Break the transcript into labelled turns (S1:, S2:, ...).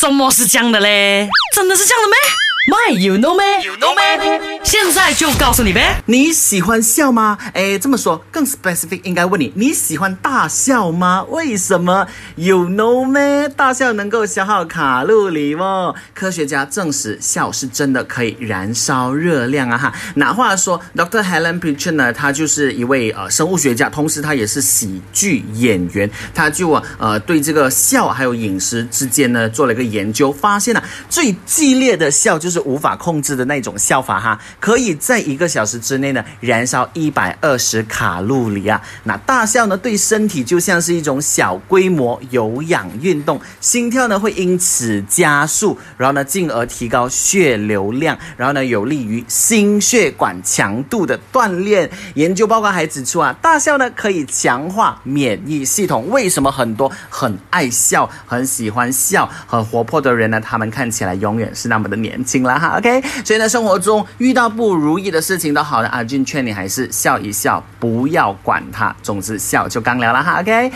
S1: 怎么是这样的嘞？真的是这样的咩？My you know 咩？You know 咩？现在就告诉你呗。
S2: 你喜欢笑吗？哎，这么说更 specific，应该问你，你喜欢大笑吗？为什么？You know 咩？大笑能够消耗卡路里哦。科学家证实，笑是真的可以燃烧热量啊哈。那话说，Dr. Helen p i c h e r 呢，他就是一位呃生物学家，同时他也是喜剧演员，他就呃对这个笑还有饮食之间呢做了一个研究，发现了最激烈的笑就。是无法控制的那种笑法哈，可以可以在一个小时之内呢燃烧一百二十卡路里啊。那大笑呢对身体就像是一种小规模有氧运动，心跳呢会因此加速，然后呢进而提高血流量，然后呢有利于心血管强度的锻炼。研究报告还指出啊，大笑呢可以强化免疫系统。为什么很多很爱笑、很喜欢笑、很活泼的人呢？他们看起来永远是那么的年轻。了哈，OK，所以呢，生活中遇到不不如意的事情都好了，阿俊劝你还是笑一笑，不要管他，总之笑就刚聊了哈，OK。